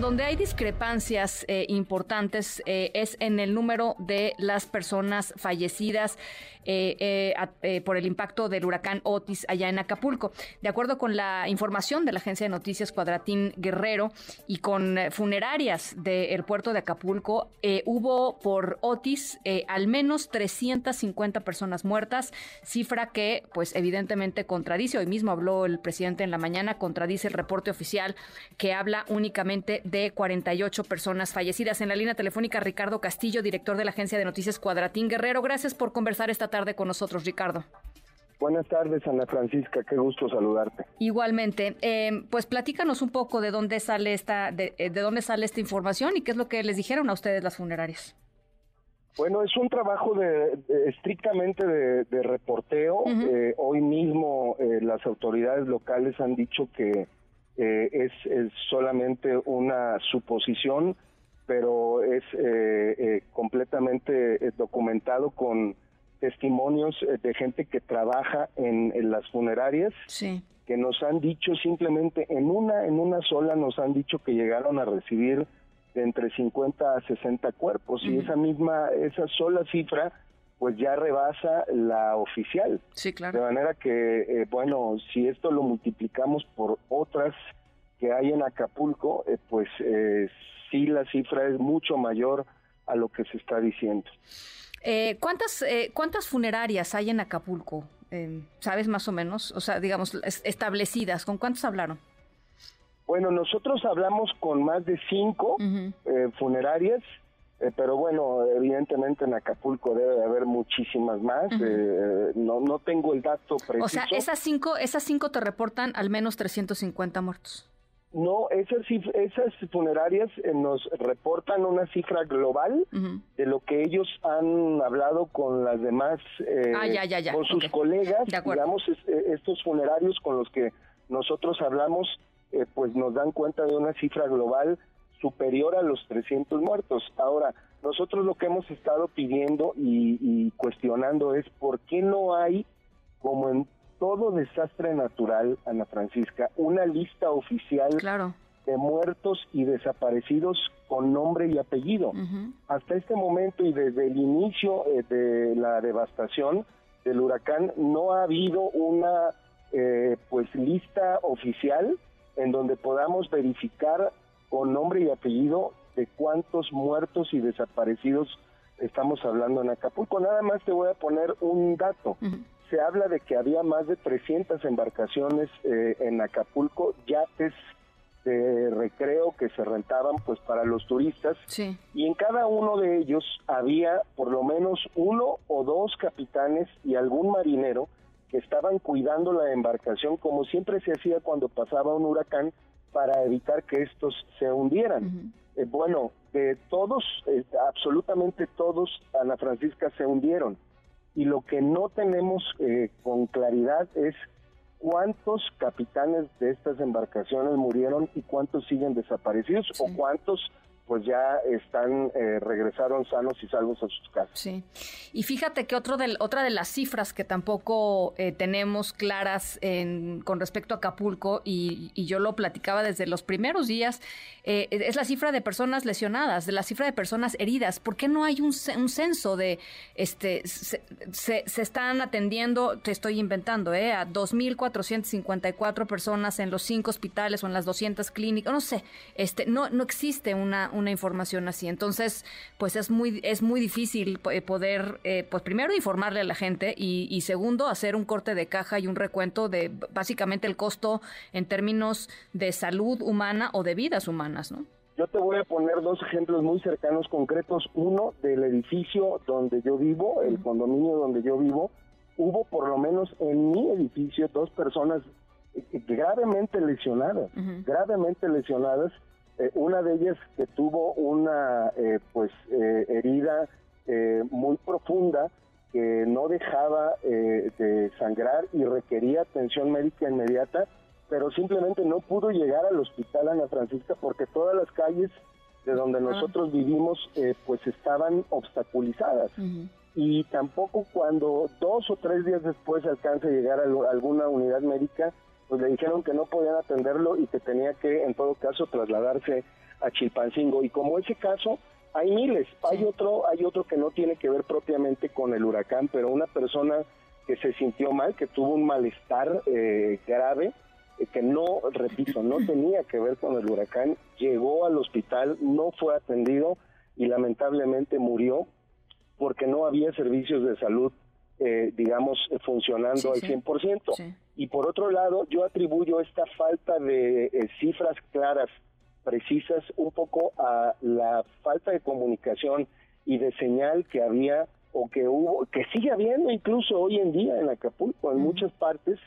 Donde hay discrepancias eh, importantes eh, es en el número de las personas fallecidas eh, por el impacto del huracán Otis allá en Acapulco. De acuerdo con la información de la agencia de noticias Cuadratín Guerrero y con funerarias del puerto de Acapulco, hubo por Otis al menos 350 personas muertas, cifra que pues evidentemente contradice, hoy mismo habló el presidente en la mañana, contradice el reporte oficial que habla únicamente de 48 personas fallecidas. En la línea telefónica, Ricardo Castillo, director de la agencia de noticias Cuadratín Guerrero. Gracias por conversar esta tarde con nosotros, Ricardo. Buenas tardes, Ana Francisca, qué gusto saludarte. Igualmente, eh, pues platícanos un poco de dónde sale esta, de, eh, de, dónde sale esta información y qué es lo que les dijeron a ustedes las funerarias. Bueno, es un trabajo de, estrictamente de, reporteo. Eh, hoy mismo las autoridades locales han dicho que eh, es, solamente una suposición, pero es eh, eh, completamente documentado con testimonios de gente que trabaja en, las funerarias. que nos han dicho simplemente en una en una sola nos han dicho que llegaron a recibir de entre 50 a 60 cuerpos y esa misma esa sola cifra pues ya rebasa la oficial. Sí, claro. De manera que, eh, bueno, si esto lo multiplicamos por otras que hay en Acapulco, eh, pues eh, sí la cifra es mucho mayor a lo que se está diciendo. ¿Cuántas cuántas funerarias hay en Acapulco? ¿Sabes más o menos? O sea, digamos, establecidas. ¿Con cuántos hablaron? Bueno, nosotros hablamos con más de cinco funerarias eh, pero bueno, evidentemente en Acapulco debe de haber muchísimas más. Eh, no, no tengo el dato preciso. O sea, esas cinco, esas cinco te reportan al menos 350 muertos. No, esas, esas funerarias eh, nos reportan una cifra global de lo que ellos han hablado con las demás, ah, con sus colegas, digamos, estos funerarios con los que nosotros hablamos, pues nos dan cuenta de una cifra global superior a los 300 muertos. Ahora, nosotros lo que hemos estado pidiendo y, cuestionando es por qué no hay, como en todo desastre natural, Ana Francisca, una lista oficial de muertos y desaparecidos con nombre y apellido. Hasta este momento y desde el inicio eh, de la devastación del huracán no ha habido una eh, pues lista oficial en donde podamos verificar con nombre y apellido de cuántos muertos y desaparecidos estamos hablando en Acapulco. Nada más te voy a poner un dato. Se habla de que había más de 300 embarcaciones eh, en Acapulco, yates de recreo que se rentaban pues para los turistas y en cada uno de ellos había por lo menos uno o dos capitanes y algún marinero que estaban cuidando la embarcación como siempre se hacía cuando pasaba un huracán para evitar que estos se hundieran. Eh, bueno, de todos, eh, absolutamente todos, Ana Francisca se hundieron. Y lo que no tenemos eh, con claridad es cuántos capitanes de estas embarcaciones murieron y cuántos siguen desaparecidos o cuántos pues ya están, eh, regresaron sanos y salvos a sus casas. Sí, y fíjate que otro del, otra de las cifras que tampoco eh, tenemos claras en, con respecto a Acapulco, y, yo lo platicaba desde los primeros días, eh, es la cifra de personas lesionadas, de la cifra de personas heridas. ¿Por qué no hay un, un censo de, este, se, se, están atendiendo, te estoy inventando, eh, a 2.454 personas en los cinco hospitales o en las 200 clínicas, no sé, este, no, no existe una información así. Entonces, pues es muy, es muy difícil eh, poder, eh, pues primero informarle a la gente y, segundo, hacer un corte de caja y un recuento de básicamente el costo en términos de salud humana o de vidas humanas, ¿no? Yo te voy a poner dos ejemplos muy cercanos, concretos. Uno del edificio donde yo vivo, el condominio donde yo vivo, hubo por lo menos en mi edificio dos personas eh, gravemente lesionadas, gravemente lesionadas eh, una de ellas que tuvo una eh, pues eh, herida muy profunda que no dejaba de sangrar y requería atención médica inmediata, pero simplemente no pudo llegar al hospital Ana Francisca porque todas las calles de donde nosotros vivimos pues estaban obstaculizadas. y tampoco cuando dos o tres días después alcanza a llegar a alguna unidad médica, pues le dijeron que no podían atenderlo y que tenía que en todo caso trasladarse a Chilpancingo. Y como ese caso, hay miles. Hay otro, hay otro que no tiene que ver propiamente con el huracán, pero una persona que se sintió mal, que tuvo un malestar eh, grave, eh, que no, repito, no tenía que ver con el huracán, llegó al hospital, no fue atendido y lamentablemente murió porque no había servicios de salud, eh, digamos, funcionando al 100%. Y por otro lado, yo atribuyo esta falta de eh, cifras claras, precisas, un poco a la falta de comunicación y de señal que había o que hubo, que sigue habiendo incluso hoy en día en Acapulco, en muchas partes,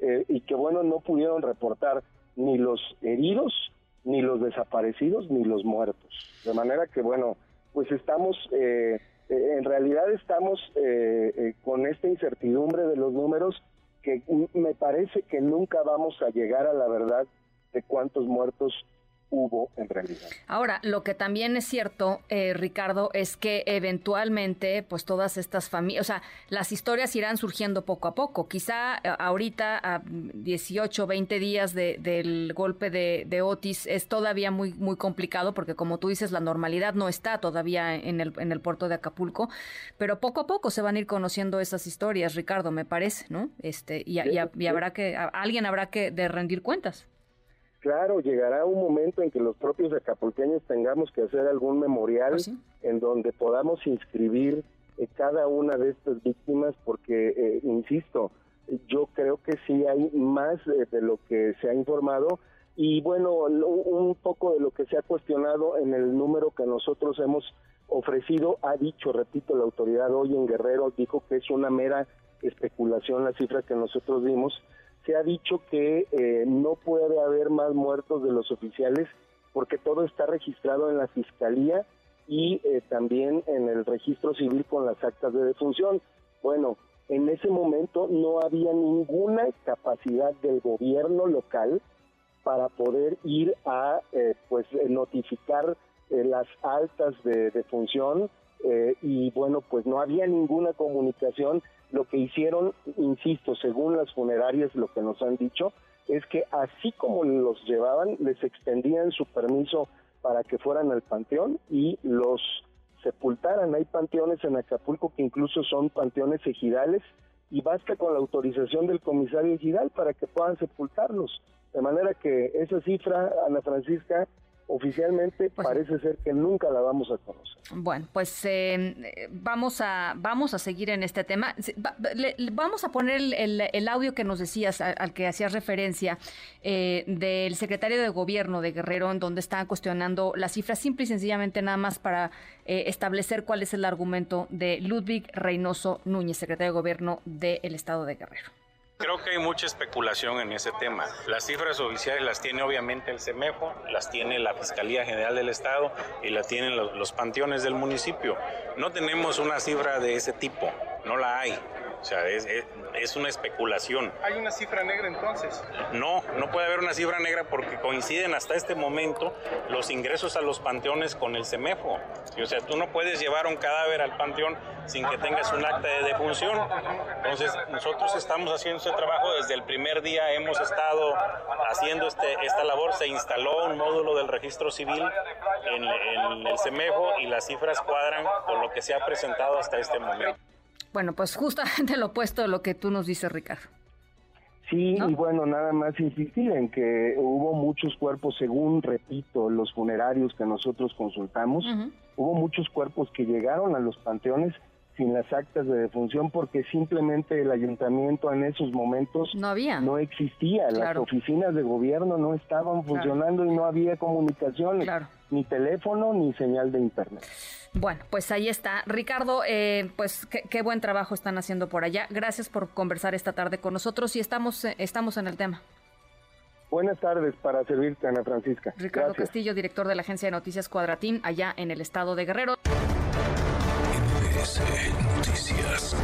eh, y que bueno, no pudieron reportar ni los heridos, ni los desaparecidos, ni los muertos. De manera que bueno, pues estamos eh, eh, en realidad estamos eh, eh, con esta incertidumbre de los números que me parece que nunca vamos a llegar a la verdad de cuántos muertos hubo en realidad. Ahora, lo que también es cierto, eh, Ricardo, es que eventualmente, pues todas estas familias, o sea, las historias irán surgiendo poco a poco. Quizá eh, ahorita, a 18, 20 días del golpe de, Otis, es todavía muy, muy complicado porque, como tú dices, la normalidad no está todavía en el, en el puerto de Acapulco, pero poco a poco se van a ir conociendo esas historias, Ricardo, me parece, ¿no? Este, y, y habrá que, alguien habrá que de rendir cuentas. Claro, llegará un momento en que los propios acapulqueños tengamos que hacer algún memorial pues en donde podamos inscribir eh, cada una de estas víctimas, porque, eh, insisto, yo creo que sí hay más de lo que se ha informado. Y bueno, un poco de lo que se ha cuestionado en el número que nosotros hemos ofrecido, ha dicho, repito, la autoridad hoy en Guerrero, dijo que es una mera especulación la cifra que nosotros dimos, se ha dicho que eh, no puede haber más muertos de los oficiales porque todo está registrado en la fiscalía y eh, también en el registro civil con las actas de defunción. Bueno, en ese momento no había ninguna capacidad del gobierno local para poder ir a eh, pues notificar las altas de defunción y bueno pues no había ninguna comunicación lo que hicieron, insisto, según las funerarias, lo que nos han dicho, es que así como los llevaban, les extendían su permiso para que fueran al panteón y los sepultaran. Hay panteones en Acapulco que incluso son panteones ejidales y basta con la autorización del comisario ejidal para que puedan sepultarlos. De manera que esa cifra, Ana Francisca, oficialmente pues parece ser que nunca la vamos a conocer. Bueno, pues eh, vamos a vamos a seguir en este tema. vamos a poner el, audio que nos decías, al, que hacías referencia, eh, del secretario de Gobierno de Guerrero, en donde están cuestionando las cifras, simple y sencillamente nada más para eh, establecer cuál es el argumento de Ludwig Reynoso Núñez, secretario de Gobierno del Estado de Guerrero. Creo que hay mucha especulación en ese tema. Las cifras oficiales las tiene obviamente el CEMEFO, las tiene la Fiscalía General del Estado y las tienen los, los panteones del municipio. No tenemos una cifra de ese tipo, no la hay. O sea, es, es, una especulación. ¿Hay una cifra negra entonces? No, no puede haber una cifra negra porque coinciden hasta este momento los ingresos a los panteones con el CEMEFO. O sea, tú no puedes llevar un cadáver al panteón sin que tengas un acta de defunción. Entonces, nosotros estamos haciendo ese trabajo desde el primer día, hemos estado haciendo este, esta labor. Se instaló un módulo del registro civil en, en el CEMEFO y las cifras cuadran con lo que se ha presentado hasta este momento. Bueno, pues justamente lo opuesto de lo que tú nos dices, Ricardo. Sí, y bueno, nada más insistir en que hubo muchos cuerpos, según, repito, los funerarios que nosotros consultamos, hubo muchos cuerpos que llegaron a los panteones sin las actas de defunción porque simplemente el ayuntamiento en esos momentos no había. no existía. Las oficinas de gobierno no estaban funcionando y no había comunicación ni teléfono ni señal de internet bueno, pues ahí está. Ricardo, eh, pues qué, buen trabajo están haciendo por allá. Gracias por conversar esta tarde con nosotros y estamos, eh, estamos en el tema. Buenas tardes para servirte, Ana Francisca. Ricardo Castillo, director de la agencia de noticias Cuadratín, allá en el estado de Guerrero. Noticias.